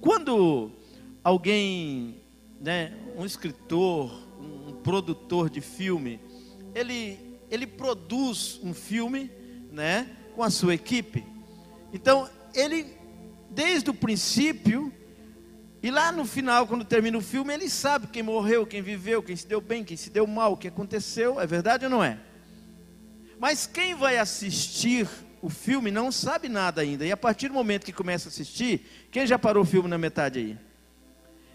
Quando alguém, né, um escritor, um produtor de filme, ele, ele produz um filme, né, com a sua equipe. Então, ele, desde o princípio, e lá no final, quando termina o filme, ele sabe quem morreu, quem viveu, quem se deu bem, quem se deu mal, o que aconteceu, é verdade ou não é? Mas quem vai assistir o filme não sabe nada ainda. E a partir do momento que começa a assistir, quem já parou o filme na metade aí?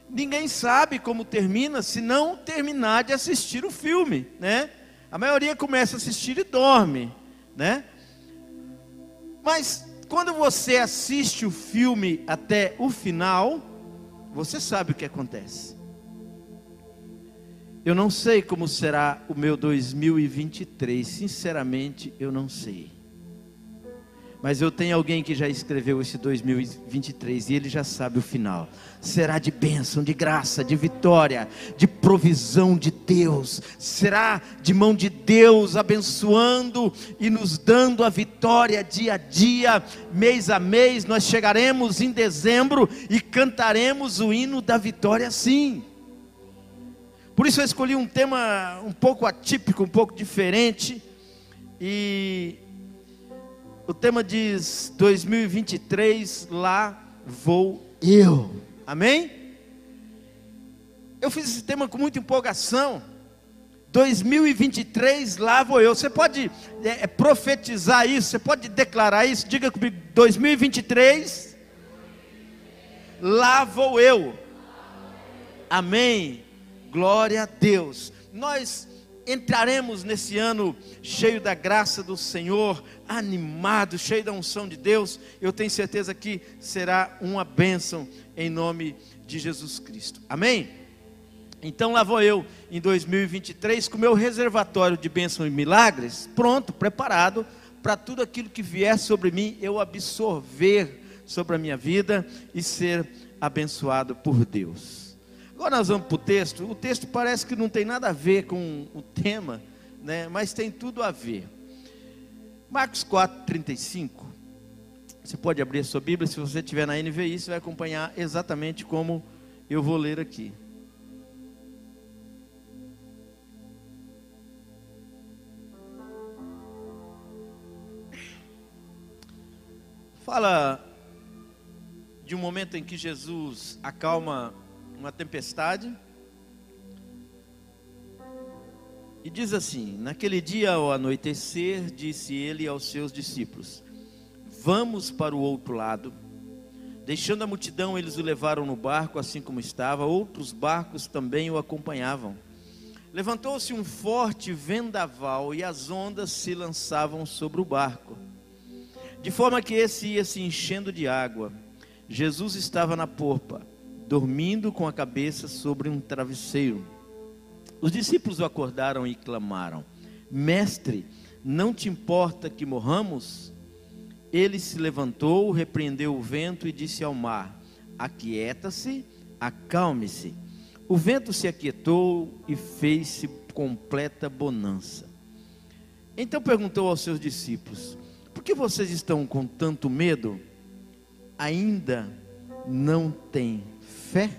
Ninguém sabe como termina se não terminar de assistir o filme, né? A maioria começa a assistir e dorme, né? Mas quando você assiste o filme até o final, você sabe o que acontece. Eu não sei como será o meu 2023, sinceramente, eu não sei. Mas eu tenho alguém que já escreveu esse 2023 e ele já sabe o final. Será de bênção, de graça, de vitória, de provisão de Deus. Será de mão de Deus abençoando e nos dando a vitória dia a dia, mês a mês. Nós chegaremos em dezembro e cantaremos o hino da vitória sim. Por isso eu escolhi um tema um pouco atípico, um pouco diferente. E o tema diz: 2023, lá vou eu. Amém? Eu fiz esse tema com muita empolgação. 2023, lá vou eu. Você pode é, é, profetizar isso, você pode declarar isso. Diga comigo: 2023, lá vou eu. Amém. Glória a Deus. Nós entraremos nesse ano cheio da graça do Senhor, animado, cheio da unção de Deus. Eu tenho certeza que será uma bênção em nome de Jesus Cristo. Amém? Então lá vou eu em 2023 com meu reservatório de bênçãos e milagres pronto, preparado para tudo aquilo que vier sobre mim eu absorver sobre a minha vida e ser abençoado por Deus. Agora nós vamos para o texto. O texto parece que não tem nada a ver com o tema, né? mas tem tudo a ver. Marcos 4, 35. Você pode abrir a sua Bíblia, se você tiver na NVI, você vai acompanhar exatamente como eu vou ler aqui. Fala de um momento em que Jesus acalma uma tempestade. E diz assim: Naquele dia ao anoitecer, disse ele aos seus discípulos: Vamos para o outro lado. Deixando a multidão, eles o levaram no barco, assim como estava. Outros barcos também o acompanhavam. Levantou-se um forte vendaval e as ondas se lançavam sobre o barco, de forma que esse ia se enchendo de água. Jesus estava na porpa dormindo com a cabeça sobre um travesseiro. Os discípulos o acordaram e clamaram: Mestre, não te importa que morramos? Ele se levantou, repreendeu o vento e disse ao mar: Aquieta-se, acalme-se. O vento se aquietou e fez-se completa bonança. Então perguntou aos seus discípulos: Por que vocês estão com tanto medo? Ainda não têm fé.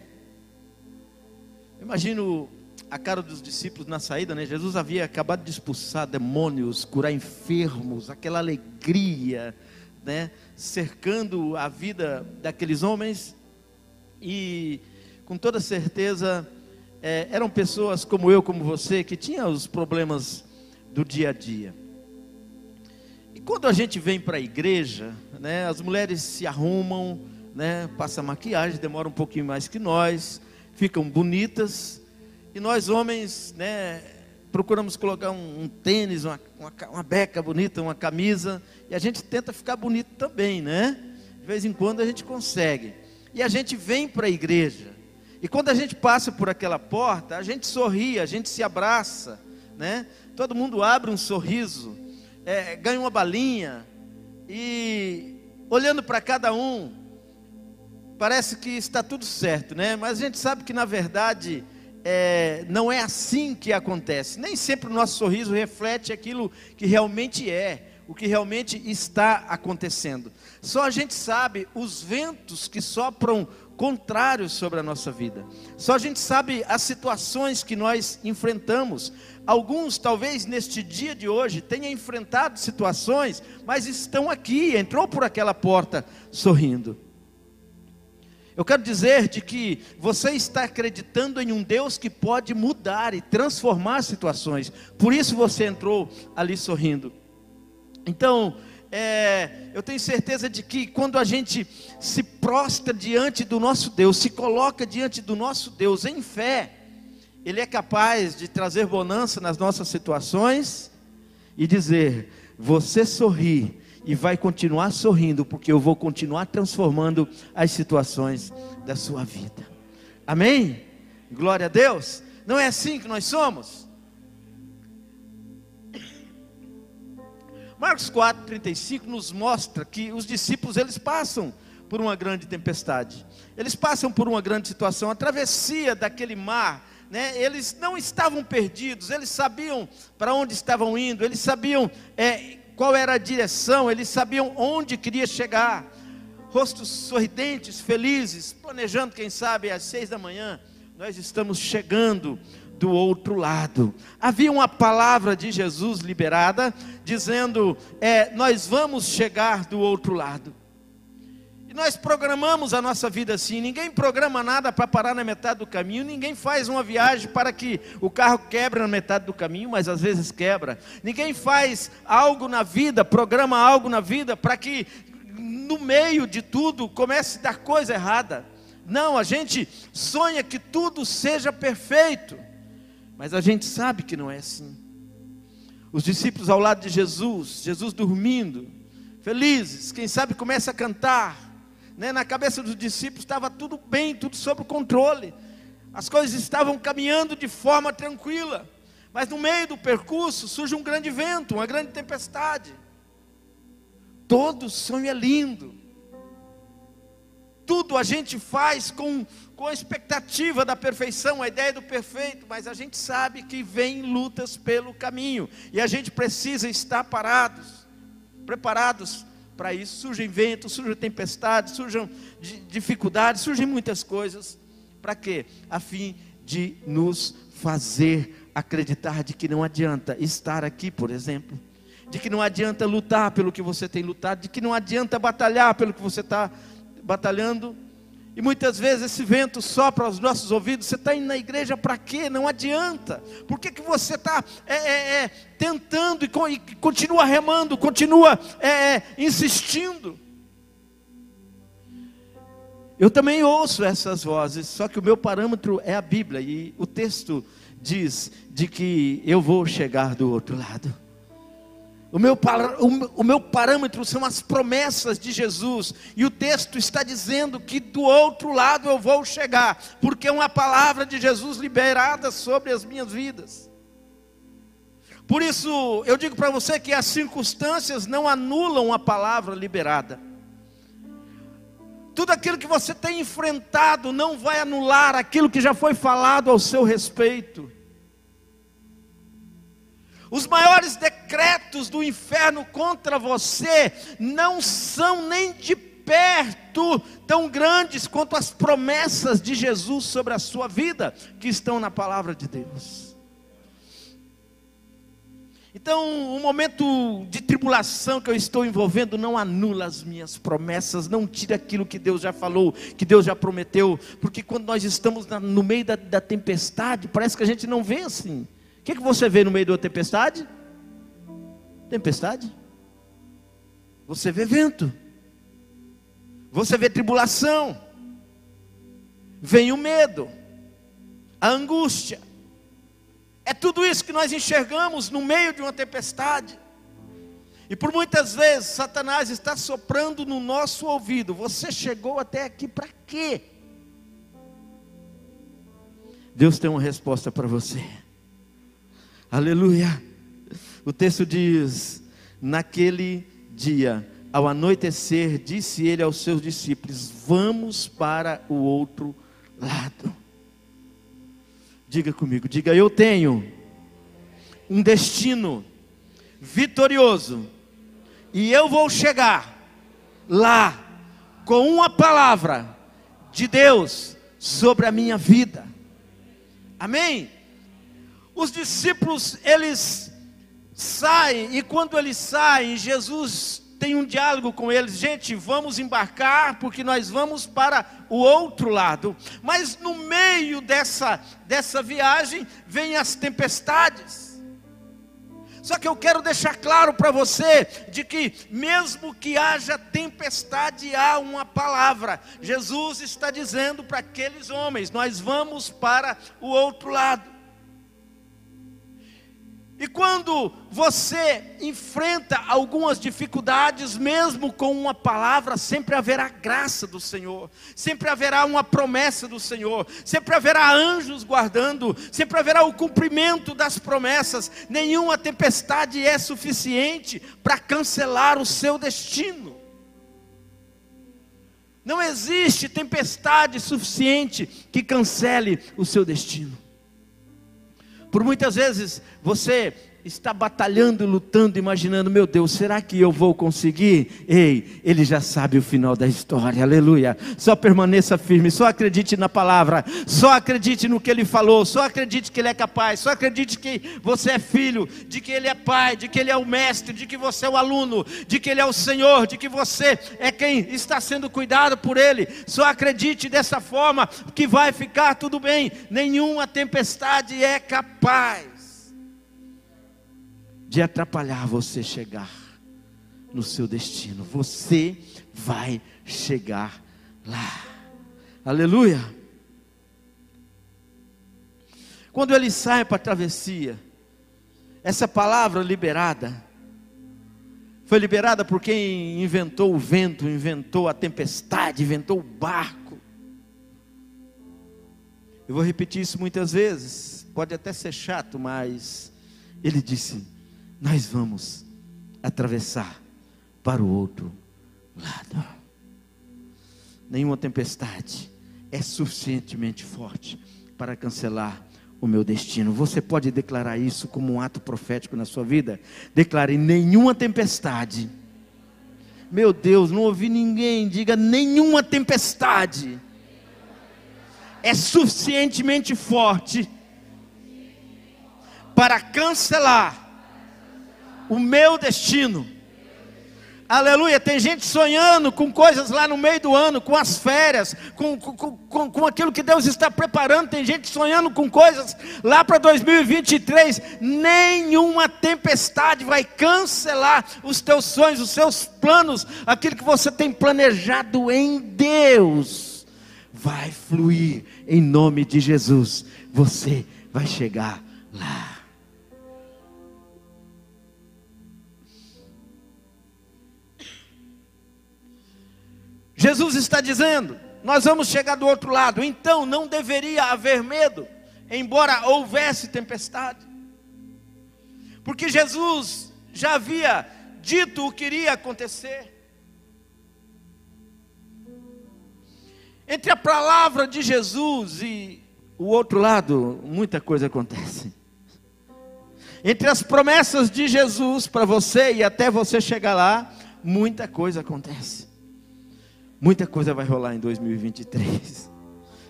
Imagino a cara dos discípulos na saída, né? Jesus havia acabado de expulsar demônios, curar enfermos, aquela alegria, né? Cercando a vida daqueles homens e com toda certeza é, eram pessoas como eu, como você, que tinham os problemas do dia a dia. E quando a gente vem para a igreja, né? As mulheres se arrumam né, passa maquiagem, demora um pouquinho mais que nós, ficam bonitas, e nós homens, né, procuramos colocar um, um tênis, uma, uma, uma, beca bonita, uma camisa, e a gente tenta ficar bonito também, né? De vez em quando a gente consegue. E a gente vem para a igreja. E quando a gente passa por aquela porta, a gente sorri, a gente se abraça, né? Todo mundo abre um sorriso, é, ganha uma balinha, e olhando para cada um, parece que está tudo certo, né? Mas a gente sabe que na verdade é, não é assim que acontece. Nem sempre o nosso sorriso reflete aquilo que realmente é, o que realmente está acontecendo. Só a gente sabe os ventos que sopram contrário sobre a nossa vida. Só a gente sabe as situações que nós enfrentamos. Alguns, talvez neste dia de hoje, tenham enfrentado situações, mas estão aqui, entrou por aquela porta sorrindo. Eu quero dizer de que você está acreditando em um Deus que pode mudar e transformar situações. Por isso você entrou ali sorrindo. Então, é, eu tenho certeza de que quando a gente se prostra diante do nosso Deus, se coloca diante do nosso Deus em fé, Ele é capaz de trazer bonança nas nossas situações e dizer: Você sorri e vai continuar sorrindo, porque eu vou continuar transformando as situações da sua vida. Amém? Glória a Deus. Não é assim que nós somos? Marcos 4:35 nos mostra que os discípulos eles passam por uma grande tempestade. Eles passam por uma grande situação, a travessia daquele mar, né? Eles não estavam perdidos, eles sabiam para onde estavam indo, eles sabiam é, qual era a direção, eles sabiam onde queria chegar. Rostos sorridentes, felizes, planejando, quem sabe, às seis da manhã, nós estamos chegando do outro lado. Havia uma palavra de Jesus liberada, dizendo: é, Nós vamos chegar do outro lado nós programamos a nossa vida assim. Ninguém programa nada para parar na metade do caminho. Ninguém faz uma viagem para que o carro quebre na metade do caminho, mas às vezes quebra. Ninguém faz algo na vida, programa algo na vida para que no meio de tudo comece a dar coisa errada. Não, a gente sonha que tudo seja perfeito, mas a gente sabe que não é assim. Os discípulos ao lado de Jesus, Jesus dormindo, felizes, quem sabe começa a cantar né, na cabeça dos discípulos estava tudo bem, tudo sob controle. As coisas estavam caminhando de forma tranquila. Mas no meio do percurso surge um grande vento, uma grande tempestade. Todo sonho é lindo. Tudo a gente faz com, com a expectativa da perfeição, a ideia do perfeito, mas a gente sabe que vem lutas pelo caminho e a gente precisa estar parados, preparados para isso. Surgem ventos, surgem tempestades, surgem dificuldades, surgem muitas coisas. Para quê? A fim de nos fazer acreditar de que não adianta estar aqui, por exemplo. De que não adianta lutar pelo que você tem lutado, de que não adianta batalhar pelo que você está batalhando, e muitas vezes esse vento sopra aos nossos ouvidos. Você está indo na igreja para quê? Não adianta. Por que, que você está é, é, é, tentando e, e, continua remando, continua é, é, insistindo? Eu também ouço essas vozes, só que o meu parâmetro é a Bíblia e o texto diz de que eu vou chegar do outro lado. O meu, o meu parâmetro são as promessas de Jesus, e o texto está dizendo que do outro lado eu vou chegar, porque é uma palavra de Jesus liberada sobre as minhas vidas. Por isso, eu digo para você que as circunstâncias não anulam a palavra liberada. Tudo aquilo que você tem enfrentado não vai anular aquilo que já foi falado ao seu respeito. Os maiores decretos do inferno contra você não são nem de perto tão grandes quanto as promessas de Jesus sobre a sua vida, que estão na palavra de Deus. Então, o momento de tribulação que eu estou envolvendo não anula as minhas promessas, não tira aquilo que Deus já falou, que Deus já prometeu, porque quando nós estamos no meio da, da tempestade, parece que a gente não vê assim. O que, que você vê no meio da tempestade? Tempestade. Você vê vento. Você vê tribulação. Vem o medo. A angústia. É tudo isso que nós enxergamos no meio de uma tempestade. E por muitas vezes Satanás está soprando no nosso ouvido: Você chegou até aqui para quê? Deus tem uma resposta para você. Aleluia. O texto diz: Naquele dia, ao anoitecer, disse ele aos seus discípulos: Vamos para o outro lado. Diga comigo, diga: Eu tenho um destino vitorioso, e eu vou chegar lá com uma palavra de Deus sobre a minha vida. Amém? Os discípulos, eles saem, e quando eles saem, Jesus tem um diálogo com eles: gente, vamos embarcar, porque nós vamos para o outro lado. Mas no meio dessa, dessa viagem, vem as tempestades. Só que eu quero deixar claro para você de que mesmo que haja tempestade, há uma palavra. Jesus está dizendo para aqueles homens: nós vamos para o outro lado. E quando você enfrenta algumas dificuldades, mesmo com uma palavra, sempre haverá graça do Senhor, sempre haverá uma promessa do Senhor, sempre haverá anjos guardando, sempre haverá o cumprimento das promessas. Nenhuma tempestade é suficiente para cancelar o seu destino. Não existe tempestade suficiente que cancele o seu destino. Por muitas vezes você está batalhando, lutando, imaginando, meu Deus, será que eu vou conseguir? Ei, ele já sabe o final da história, aleluia. Só permaneça firme, só acredite na palavra, só acredite no que ele falou, só acredite que ele é capaz, só acredite que você é filho, de que ele é pai, de que ele é o mestre, de que você é o aluno, de que ele é o Senhor, de que você é quem está sendo cuidado por ele. Só acredite dessa forma que vai ficar tudo bem. Nenhuma tempestade é capaz de atrapalhar você chegar no seu destino. Você vai chegar lá. Aleluia. Quando ele sai para a travessia, essa palavra liberada foi liberada por quem inventou o vento, inventou a tempestade, inventou o barco. Eu vou repetir isso muitas vezes, pode até ser chato, mas ele disse: nós vamos atravessar para o outro lado. Nenhuma tempestade é suficientemente forte para cancelar o meu destino. Você pode declarar isso como um ato profético na sua vida? Declare: nenhuma tempestade. Meu Deus, não ouvi ninguém. Diga: nenhuma tempestade é suficientemente forte para cancelar o meu destino. Aleluia, tem gente sonhando com coisas lá no meio do ano, com as férias, com, com, com, com aquilo que Deus está preparando. Tem gente sonhando com coisas lá para 2023. Nenhuma tempestade vai cancelar os teus sonhos, os seus planos, aquilo que você tem planejado em Deus. Vai fluir em nome de Jesus. Você vai chegar lá. Jesus está dizendo: nós vamos chegar do outro lado, então não deveria haver medo, embora houvesse tempestade, porque Jesus já havia dito o que iria acontecer. Entre a palavra de Jesus e o outro lado, muita coisa acontece. Entre as promessas de Jesus para você e até você chegar lá, muita coisa acontece. Muita coisa vai rolar em 2023.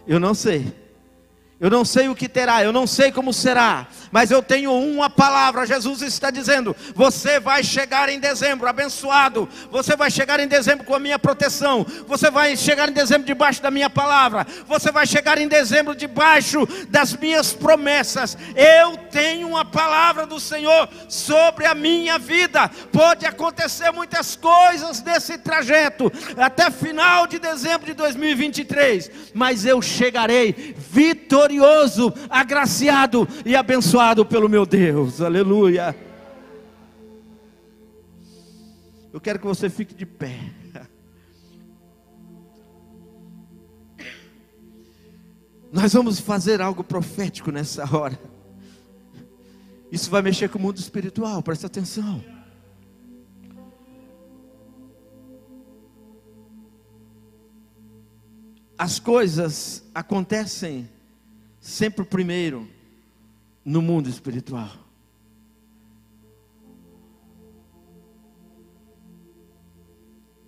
Eu não sei. Eu não sei o que terá, eu não sei como será, mas eu tenho uma palavra. Jesus está dizendo: você vai chegar em dezembro abençoado, você vai chegar em dezembro com a minha proteção, você vai chegar em dezembro debaixo da minha palavra, você vai chegar em dezembro debaixo das minhas promessas. Eu tenho uma palavra do Senhor sobre a minha vida. Pode acontecer muitas coisas nesse trajeto até final de dezembro de 2023, mas eu chegarei vitorioso agraciado e abençoado pelo meu Deus. Aleluia. Eu quero que você fique de pé. Nós vamos fazer algo profético nessa hora. Isso vai mexer com o mundo espiritual, presta atenção. As coisas acontecem sempre primeiro no mundo espiritual.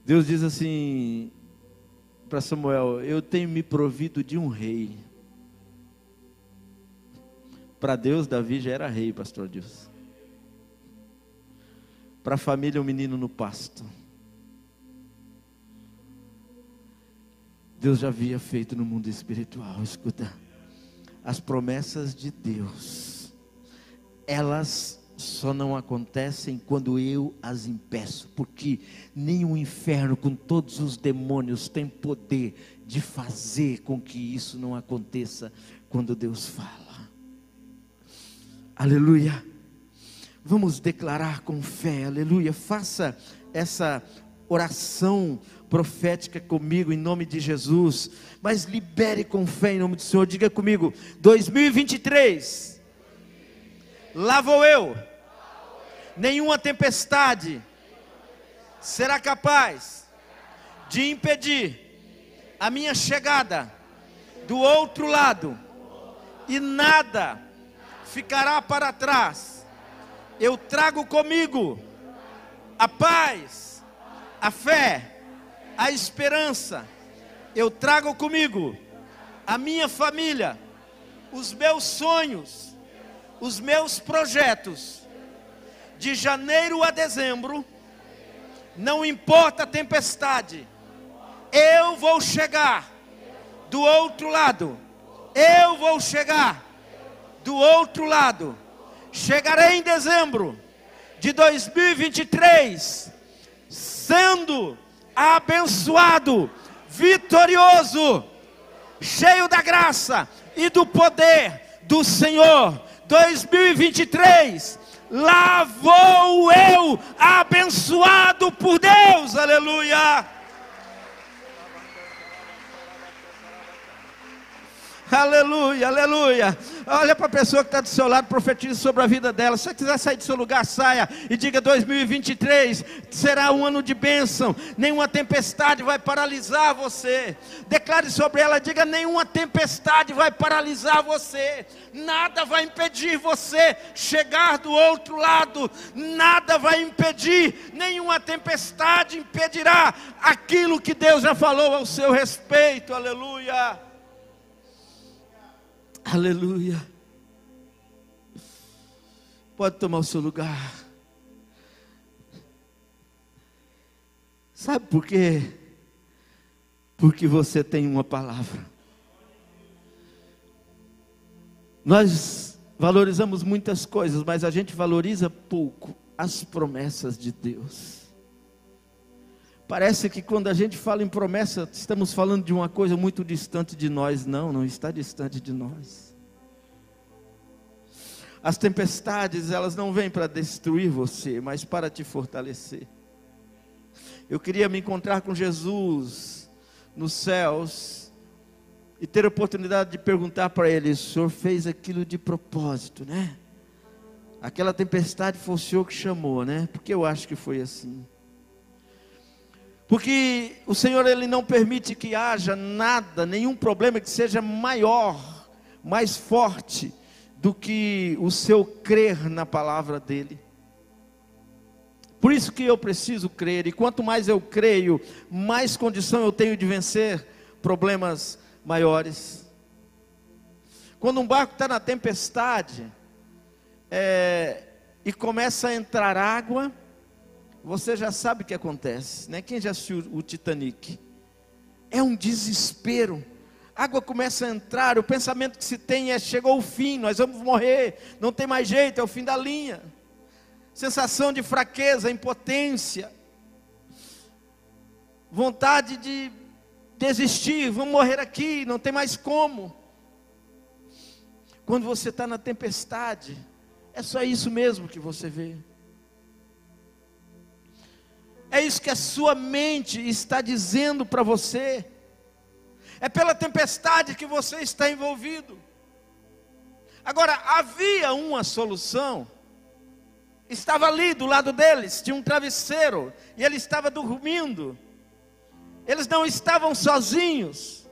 Deus diz assim: para Samuel: Eu tenho me provido de um rei. Para Deus, Davi já era rei, pastor Deus. Para a família, um menino no pasto. Deus já havia feito no mundo espiritual. Escuta, as promessas de Deus, elas só não acontecem quando eu as impeço, porque o inferno, com todos os demônios, tem poder de fazer com que isso não aconteça quando Deus fala. Aleluia. Vamos declarar com fé, aleluia. Faça essa oração profética comigo em nome de Jesus, mas libere com fé em nome do Senhor. Diga comigo: 2023, lá vou eu, nenhuma tempestade será capaz de impedir a minha chegada do outro lado, e nada ficará para trás. Eu trago comigo a paz, a fé, a esperança. Eu trago comigo a minha família, os meus sonhos, os meus projetos. De janeiro a dezembro, não importa a tempestade, eu vou chegar do outro lado. Eu vou chegar do outro lado. Chegarei em dezembro de 2023 sendo abençoado, vitorioso, cheio da graça e do poder do Senhor. 2023, lá vou eu, abençoado por Deus, aleluia. Aleluia, aleluia. Olha para a pessoa que está do seu lado, profetiza sobre a vida dela. Se você quiser sair do seu lugar, saia e diga: 2023 será um ano de bênção. Nenhuma tempestade vai paralisar você. Declare sobre ela: diga: nenhuma tempestade vai paralisar você. Nada vai impedir você chegar do outro lado. Nada vai impedir. Nenhuma tempestade impedirá aquilo que Deus já falou ao seu respeito. Aleluia. Aleluia. Pode tomar o seu lugar. Sabe por quê? Porque você tem uma palavra. Nós valorizamos muitas coisas, mas a gente valoriza pouco as promessas de Deus. Parece que quando a gente fala em promessa, estamos falando de uma coisa muito distante de nós. Não, não está distante de nós. As tempestades, elas não vêm para destruir você, mas para te fortalecer. Eu queria me encontrar com Jesus nos céus e ter a oportunidade de perguntar para ele: o senhor fez aquilo de propósito, né? Aquela tempestade foi o senhor que chamou, né? Porque eu acho que foi assim. Porque o Senhor ele não permite que haja nada, nenhum problema que seja maior, mais forte do que o seu crer na palavra dele. Por isso que eu preciso crer, e quanto mais eu creio, mais condição eu tenho de vencer problemas maiores. Quando um barco está na tempestade é, e começa a entrar água, você já sabe o que acontece, né? Quem já assistiu o Titanic? É um desespero. Água começa a entrar, o pensamento que se tem é: chegou o fim, nós vamos morrer, não tem mais jeito, é o fim da linha. Sensação de fraqueza, impotência, vontade de desistir, vamos morrer aqui, não tem mais como. Quando você está na tempestade, é só isso mesmo que você vê. É isso que a sua mente está dizendo para você. É pela tempestade que você está envolvido. Agora, havia uma solução. Estava ali do lado deles, tinha um travesseiro, e ele estava dormindo. Eles não estavam sozinhos.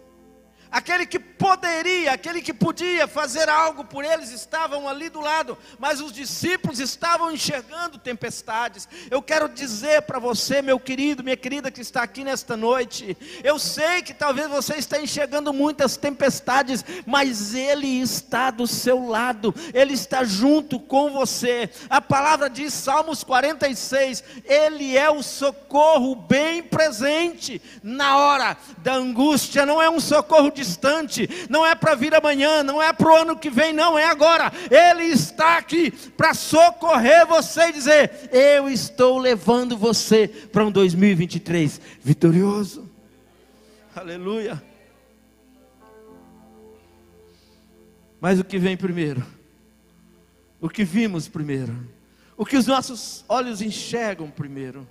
Aquele que poderia, aquele que podia fazer algo por eles, estavam ali do lado, mas os discípulos estavam enxergando tempestades. Eu quero dizer para você, meu querido, minha querida que está aqui nesta noite, eu sei que talvez você está enxergando muitas tempestades, mas Ele está do seu lado, Ele está junto com você. A palavra diz, Salmos 46, Ele é o socorro bem presente na hora da angústia, não é um socorro de distante, não é para vir amanhã, não é para o ano que vem, não, é agora. Ele está aqui para socorrer você e dizer: Eu estou levando você para um 2023 vitorioso. Aleluia. Mas o que vem primeiro? O que vimos primeiro? O que os nossos olhos enxergam primeiro?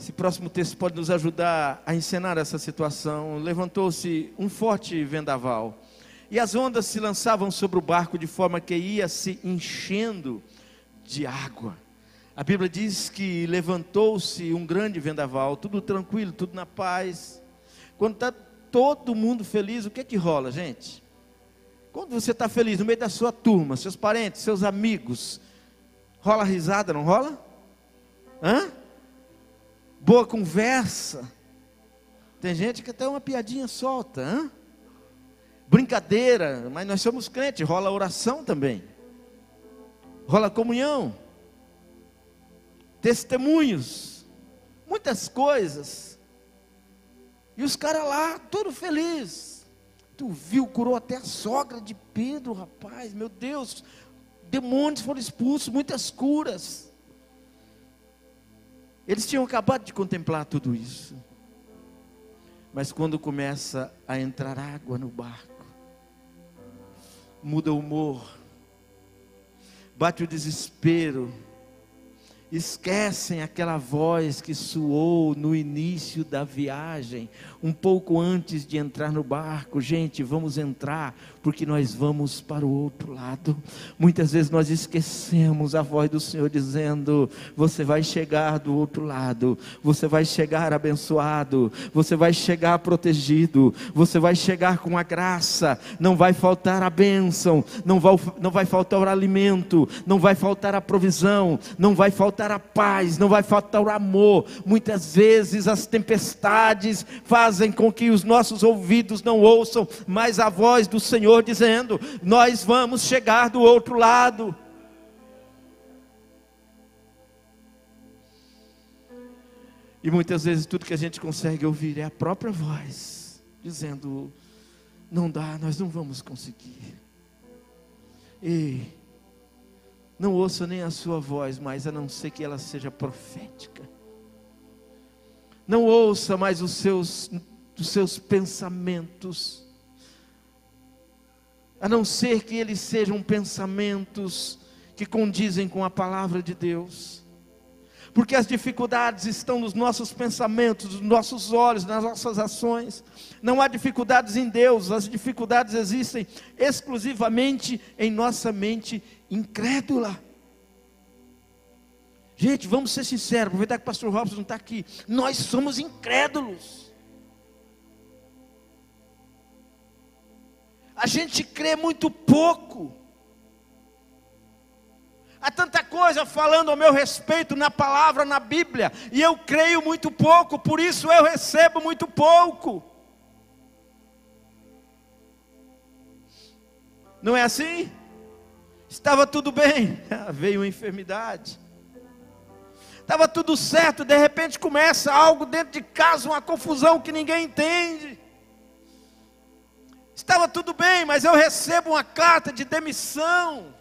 Esse próximo texto pode nos ajudar a encenar essa situação. Levantou-se um forte vendaval, e as ondas se lançavam sobre o barco de forma que ia se enchendo de água. A Bíblia diz que levantou-se um grande vendaval, tudo tranquilo, tudo na paz. Quando está todo mundo feliz, o que é que rola, gente? Quando você está feliz no meio da sua turma, seus parentes, seus amigos, rola risada, não rola? Hã? Boa conversa. Tem gente que até uma piadinha solta, hein? brincadeira, mas nós somos crentes, rola oração também, rola comunhão, testemunhos, muitas coisas. E os caras lá, todo feliz. Tu viu, curou até a sogra de Pedro, rapaz, meu Deus, demônios foram expulsos, muitas curas. Eles tinham acabado de contemplar tudo isso. Mas quando começa a entrar água no barco, muda o humor, bate o desespero, esquecem aquela voz que soou no início da viagem, um pouco antes de entrar no barco. Gente, vamos entrar, porque nós vamos para o outro lado. Muitas vezes nós esquecemos a voz do Senhor dizendo: Você vai chegar do outro lado, você vai chegar abençoado, você vai chegar protegido, você vai chegar com a graça, não vai faltar a bênção, não vai, não vai faltar o alimento, não vai faltar a provisão, não vai faltar a paz, não vai faltar o amor. Muitas vezes as tempestades fazem fazem com que os nossos ouvidos não ouçam mais a voz do Senhor dizendo: Nós vamos chegar do outro lado. E muitas vezes tudo que a gente consegue ouvir é a própria voz, dizendo: Não dá, nós não vamos conseguir. Ei, não ouça nem a sua voz, mas a não ser que ela seja profética não ouça mais os seus, os seus pensamentos, a não ser que eles sejam pensamentos que condizem com a palavra de Deus. Porque as dificuldades estão nos nossos pensamentos, nos nossos olhos, nas nossas ações. Não há dificuldades em Deus, as dificuldades existem exclusivamente em nossa mente incrédula. Gente, vamos ser sinceros, aproveitar que o pastor Robson não está aqui. Nós somos incrédulos. A gente crê muito pouco. Há tanta coisa falando ao meu respeito na palavra, na Bíblia, e eu creio muito pouco, por isso eu recebo muito pouco. Não é assim? Estava tudo bem, veio uma enfermidade estava tudo certo, de repente começa algo dentro de casa, uma confusão que ninguém entende. Estava tudo bem, mas eu recebo uma carta de demissão.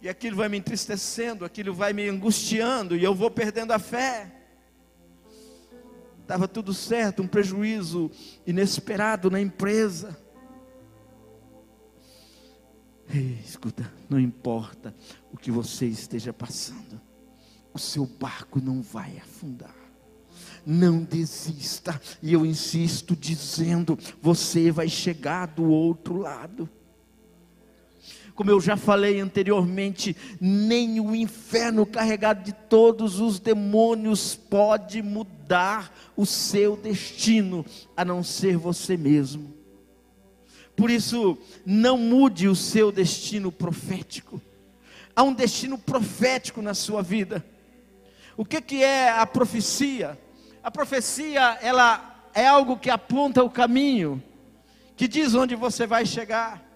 E aquilo vai me entristecendo, aquilo vai me angustiando, e eu vou perdendo a fé. Estava tudo certo, um prejuízo inesperado na empresa. Ei, escuta, não importa o que você esteja passando o seu barco não vai afundar. Não desista, e eu insisto dizendo: você vai chegar do outro lado. Como eu já falei anteriormente, nem o inferno carregado de todos os demônios pode mudar o seu destino, a não ser você mesmo. Por isso, não mude o seu destino profético. Há um destino profético na sua vida. O que, que é a profecia? A profecia, ela é algo que aponta o caminho, que diz onde você vai chegar.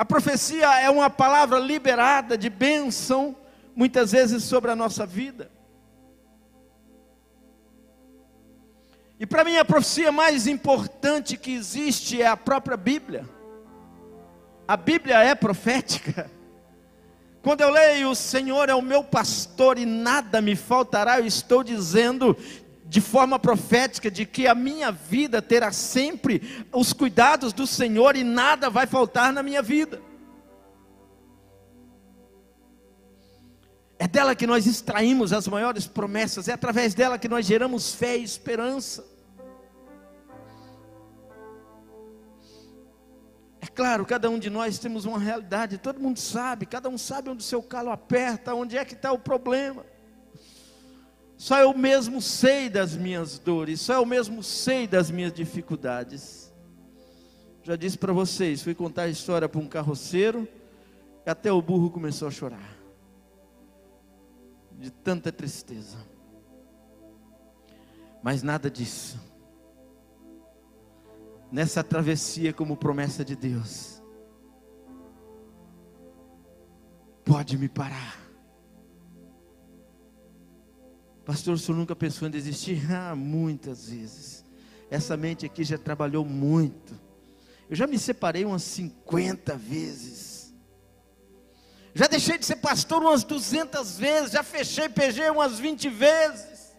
A profecia é uma palavra liberada de bênção, muitas vezes sobre a nossa vida. E para mim a profecia mais importante que existe é a própria Bíblia. A Bíblia é profética. Quando eu leio, o Senhor é o meu pastor e nada me faltará, eu estou dizendo de forma profética de que a minha vida terá sempre os cuidados do Senhor e nada vai faltar na minha vida. É dela que nós extraímos as maiores promessas, é através dela que nós geramos fé e esperança. É claro, cada um de nós temos uma realidade, todo mundo sabe, cada um sabe onde o seu calo aperta, onde é que está o problema. Só eu mesmo sei das minhas dores, só eu mesmo sei das minhas dificuldades. Já disse para vocês, fui contar a história para um carroceiro, e até o burro começou a chorar, de tanta tristeza. Mas nada disso, nessa travessia como promessa de Deus, pode me parar Pastor, o senhor nunca pensou em desistir? Ah, muitas vezes. Essa mente aqui já trabalhou muito. Eu já me separei umas 50 vezes. Já deixei de ser pastor umas 200 vezes. Já fechei PG umas 20 vezes.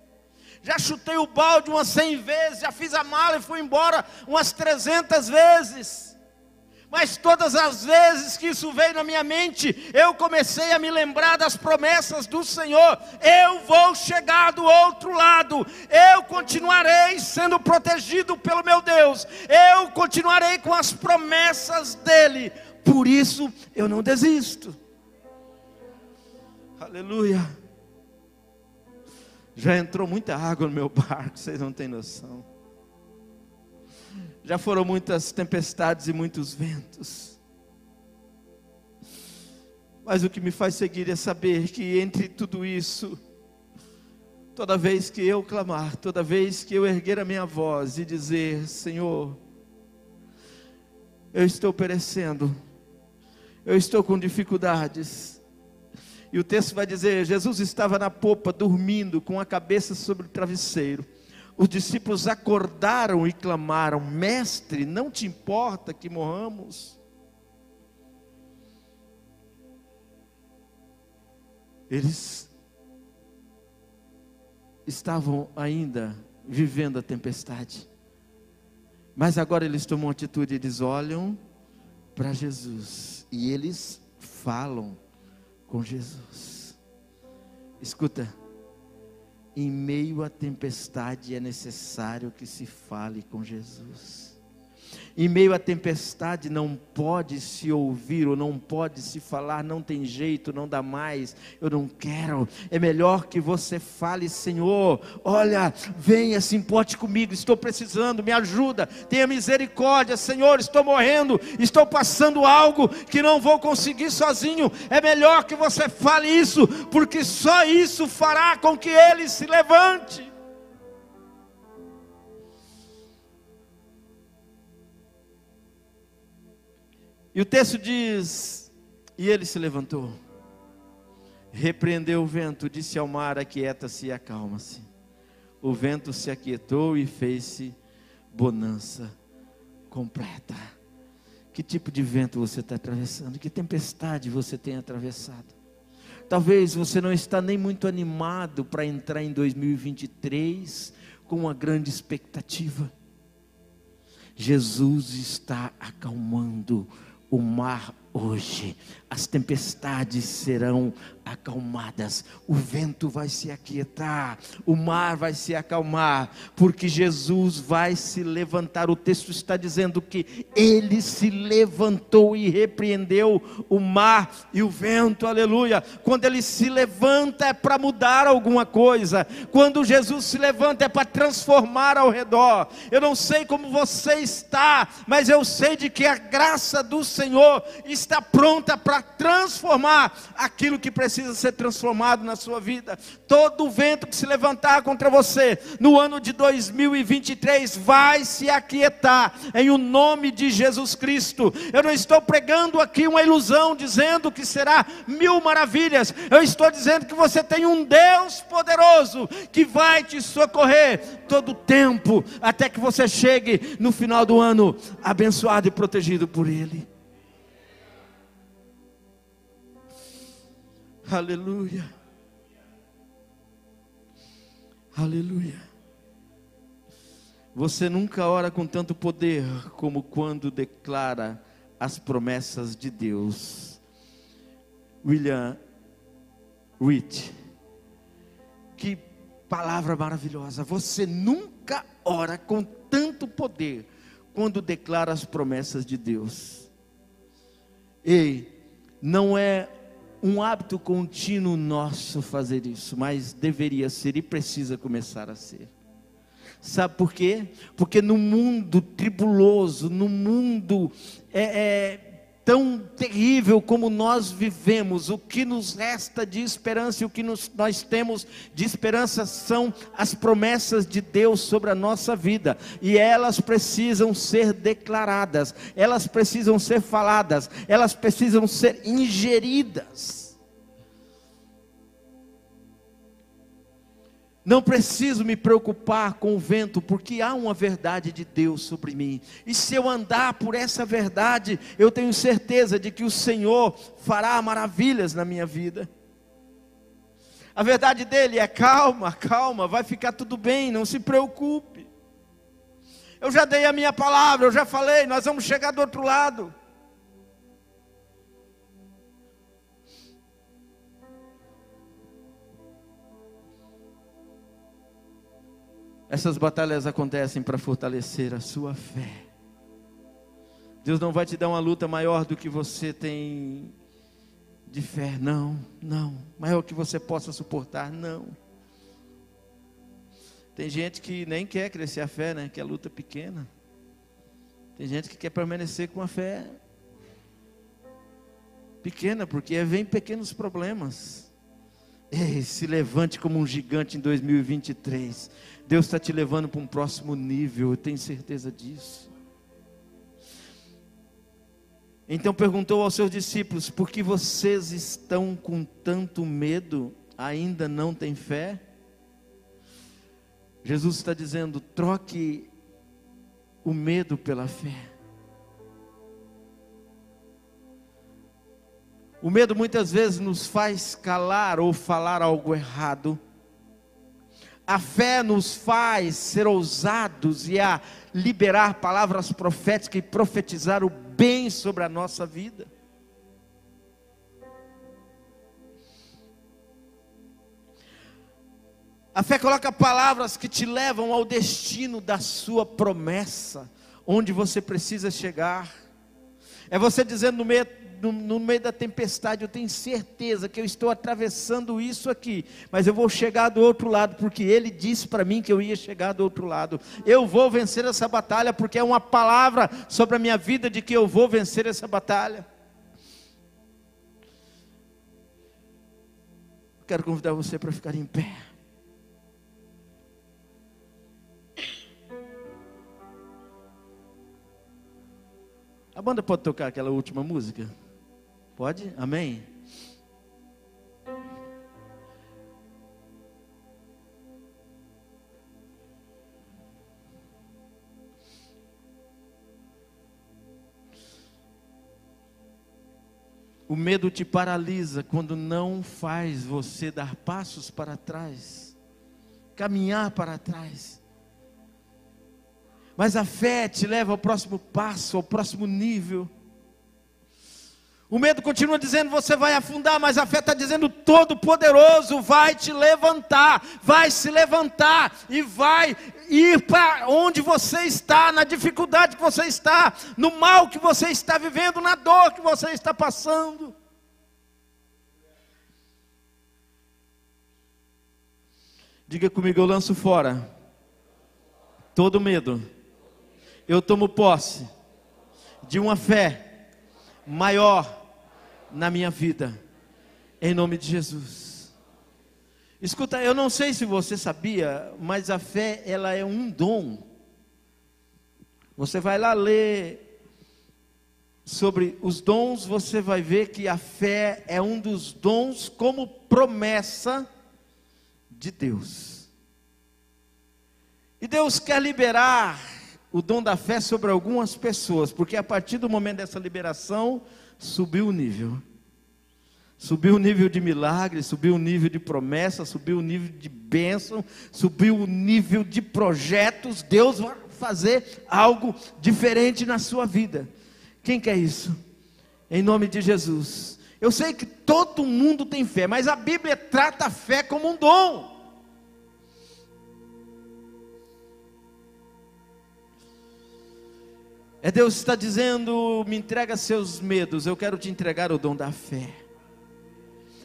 Já chutei o balde umas 100 vezes. Já fiz a mala e fui embora umas 300 vezes. Mas todas as vezes que isso veio na minha mente, eu comecei a me lembrar das promessas do Senhor. Eu vou chegar do outro lado. Eu continuarei sendo protegido pelo meu Deus. Eu continuarei com as promessas dele. Por isso eu não desisto. Aleluia. Já entrou muita água no meu barco, vocês não têm noção. Já foram muitas tempestades e muitos ventos. Mas o que me faz seguir é saber que entre tudo isso, toda vez que eu clamar, toda vez que eu erguer a minha voz e dizer: Senhor, eu estou perecendo, eu estou com dificuldades. E o texto vai dizer: Jesus estava na popa, dormindo, com a cabeça sobre o travesseiro. Os discípulos acordaram e clamaram: Mestre, não te importa que morramos? Eles estavam ainda vivendo a tempestade, mas agora eles tomam atitude, eles olham para Jesus e eles falam com Jesus. Escuta, em meio à tempestade é necessário que se fale com Jesus. Em meio à tempestade não pode se ouvir ou não pode se falar, não tem jeito, não dá mais, eu não quero. É melhor que você fale, Senhor, olha, venha, se importe comigo, estou precisando, me ajuda, tenha misericórdia, Senhor, estou morrendo, estou passando algo que não vou conseguir sozinho. É melhor que você fale isso, porque só isso fará com que ele se levante. E o texto diz: E ele se levantou, repreendeu o vento, disse ao mar: Aquieta-se e acalma-se. O vento se aquietou e fez-se bonança completa. Que tipo de vento você está atravessando? Que tempestade você tem atravessado? Talvez você não está nem muito animado para entrar em 2023 com uma grande expectativa. Jesus está acalmando o mar hoje, as tempestades serão acalmadas, o vento vai se aquietar, o mar vai se acalmar, porque Jesus vai se levantar. O texto está dizendo que ele se levantou e repreendeu o mar e o vento, aleluia. Quando ele se levanta é para mudar alguma coisa, quando Jesus se levanta é para transformar ao redor. Eu não sei como você está, mas eu sei de que a graça do Senhor está pronta para transformar aquilo que precisa ser transformado na sua vida. Todo vento que se levantar contra você no ano de 2023 vai se aquietar em o nome de Jesus Cristo. Eu não estou pregando aqui uma ilusão dizendo que será mil maravilhas. Eu estou dizendo que você tem um Deus poderoso que vai te socorrer todo o tempo até que você chegue no final do ano abençoado e protegido por ele. Aleluia. Aleluia. Você nunca ora com tanto poder como quando declara as promessas de Deus. William Witt. Que palavra maravilhosa. Você nunca ora com tanto poder quando declara as promessas de Deus. Ei, não é um hábito contínuo nosso fazer isso, mas deveria ser e precisa começar a ser. Sabe por quê? Porque no mundo tribuloso, no mundo é, é tão terrível como nós vivemos, o que nos resta de esperança e o que nos, nós temos de esperança são as promessas de Deus sobre a nossa vida, e elas precisam ser declaradas, elas precisam ser faladas, elas precisam ser ingeridas. Não preciso me preocupar com o vento, porque há uma verdade de Deus sobre mim. E se eu andar por essa verdade, eu tenho certeza de que o Senhor fará maravilhas na minha vida. A verdade dele é calma, calma, vai ficar tudo bem, não se preocupe. Eu já dei a minha palavra, eu já falei, nós vamos chegar do outro lado. Essas batalhas acontecem para fortalecer a sua fé. Deus não vai te dar uma luta maior do que você tem de fé, não, não. Maior que você possa suportar, não. Tem gente que nem quer crescer a fé, né? Que é luta pequena. Tem gente que quer permanecer com a fé pequena, porque vem pequenos problemas. Ei, se levante como um gigante em 2023. Deus está te levando para um próximo nível, eu tenho certeza disso. Então perguntou aos seus discípulos: por que vocês estão com tanto medo? Ainda não têm fé? Jesus está dizendo: troque o medo pela fé. O medo muitas vezes nos faz calar ou falar algo errado. A fé nos faz ser ousados e a liberar palavras proféticas e profetizar o bem sobre a nossa vida. A fé coloca palavras que te levam ao destino da sua promessa, onde você precisa chegar. É você dizendo no meio no, no, meio da tempestade, eu tenho certeza que eu estou atravessando isso aqui, mas eu vou chegar do outro lado, porque Ele disse para mim que eu ia chegar do outro lado. Eu vou vencer essa batalha, porque é uma palavra sobre a minha vida de que eu vou vencer essa batalha. Quero convidar você para ficar em pé. A banda pode tocar aquela última música? Pode? Amém? O medo te paralisa quando não faz você dar passos para trás, caminhar para trás. Mas a fé te leva ao próximo passo, ao próximo nível. O medo continua dizendo você vai afundar, mas a fé está dizendo todo-poderoso vai te levantar, vai se levantar e vai ir para onde você está, na dificuldade que você está, no mal que você está vivendo, na dor que você está passando. Diga comigo, eu lanço fora todo medo. Eu tomo posse de uma fé maior na minha vida, em nome de Jesus. Escuta, eu não sei se você sabia, mas a fé ela é um dom. Você vai lá ler sobre os dons, você vai ver que a fé é um dos dons como promessa de Deus. E Deus quer liberar o dom da fé sobre algumas pessoas, porque a partir do momento dessa liberação, subiu o nível. Subiu o nível de milagre, subiu o nível de promessa, subiu o nível de bênção, subiu o nível de projetos. Deus vai fazer algo diferente na sua vida. Quem quer isso? Em nome de Jesus. Eu sei que todo mundo tem fé, mas a Bíblia trata a fé como um dom. É Deus está dizendo: me entrega seus medos, eu quero te entregar o dom da fé.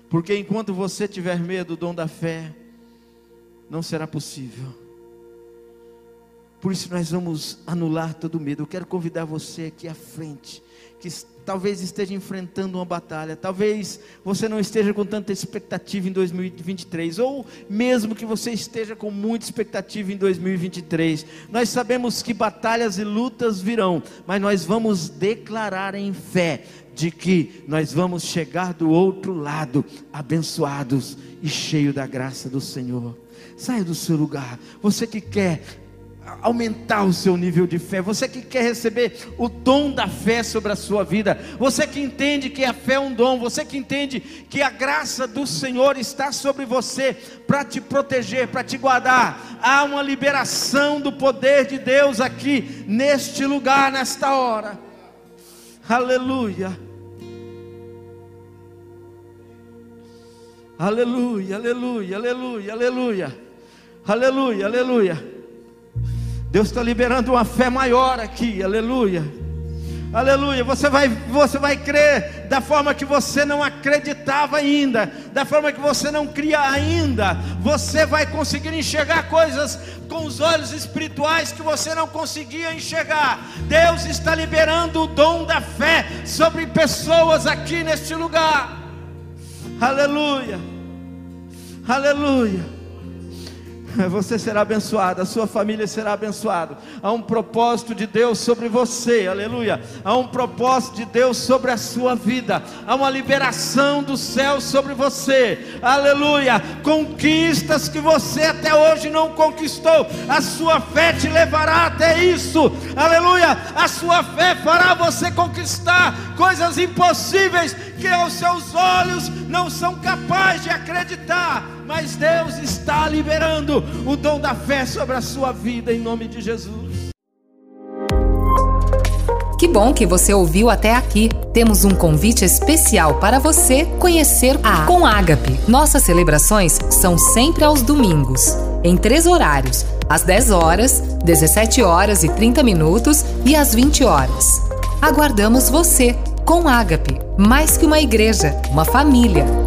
Porque enquanto você tiver medo, o dom da fé não será possível. Por isso nós vamos anular todo medo. Eu quero convidar você aqui à frente, que talvez esteja enfrentando uma batalha, talvez você não esteja com tanta expectativa em 2023, ou mesmo que você esteja com muita expectativa em 2023. Nós sabemos que batalhas e lutas virão, mas nós vamos declarar em fé de que nós vamos chegar do outro lado abençoados e cheio da graça do Senhor. Saia do seu lugar. Você que quer aumentar o seu nível de fé, você que quer receber o dom da fé sobre a sua vida, você que entende que a fé é um dom, você que entende que a graça do Senhor está sobre você para te proteger, para te guardar, há uma liberação do poder de Deus aqui neste lugar, nesta hora. Aleluia. Aleluia, aleluia, aleluia, aleluia. Aleluia, aleluia. Deus está liberando uma fé maior aqui, aleluia. Aleluia, você vai, você vai crer da forma que você não acreditava ainda, da forma que você não cria ainda. Você vai conseguir enxergar coisas com os olhos espirituais que você não conseguia enxergar. Deus está liberando o dom da fé sobre pessoas aqui neste lugar. Aleluia, aleluia. você será abençoado, a sua família será abençoada. Há um propósito de Deus sobre você, aleluia. Há um propósito de Deus sobre a sua vida. Há uma liberação do céu sobre você, aleluia. Conquistas que você até hoje não conquistou, a sua fé te levará até isso, aleluia. A sua fé fará você conquistar coisas impossíveis que aos seus olhos não são capazes de acreditar mas Deus está liberando o dom da fé sobre a sua vida em nome de Jesus. Que bom que você ouviu até aqui. Temos um convite especial para você conhecer a Com Ágape. Nossas celebrações são sempre aos domingos, em três horários: às 10 horas, 17 horas e 30 minutos e às 20 horas. Aguardamos você com Ágape, mais que uma igreja, uma família